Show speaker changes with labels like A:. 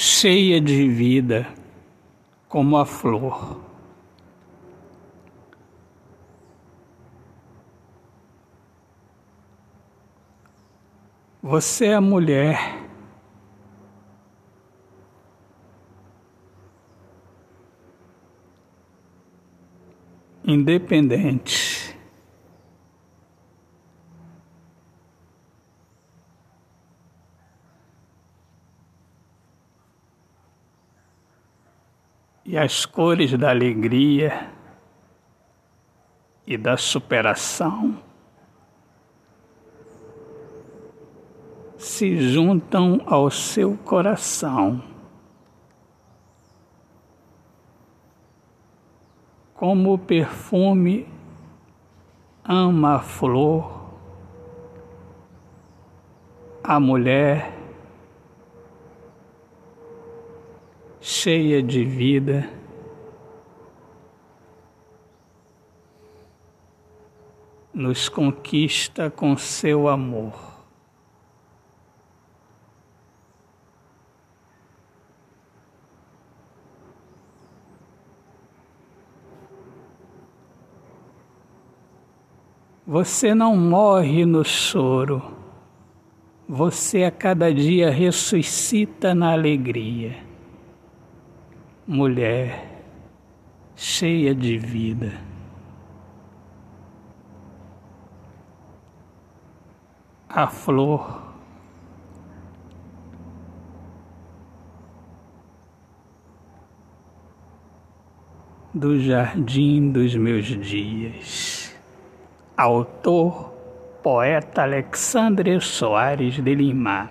A: cheia de vida, como a flor. Você é a mulher. Independente. E as cores da alegria e da superação. se juntam ao seu coração. Como o perfume ama a flor, a mulher cheia de vida. Nos conquista com seu amor. Você não morre no choro, você a cada dia ressuscita na alegria. Mulher cheia de vida. A flor do jardim dos meus dias. Autor, poeta Alexandre Soares de Lima.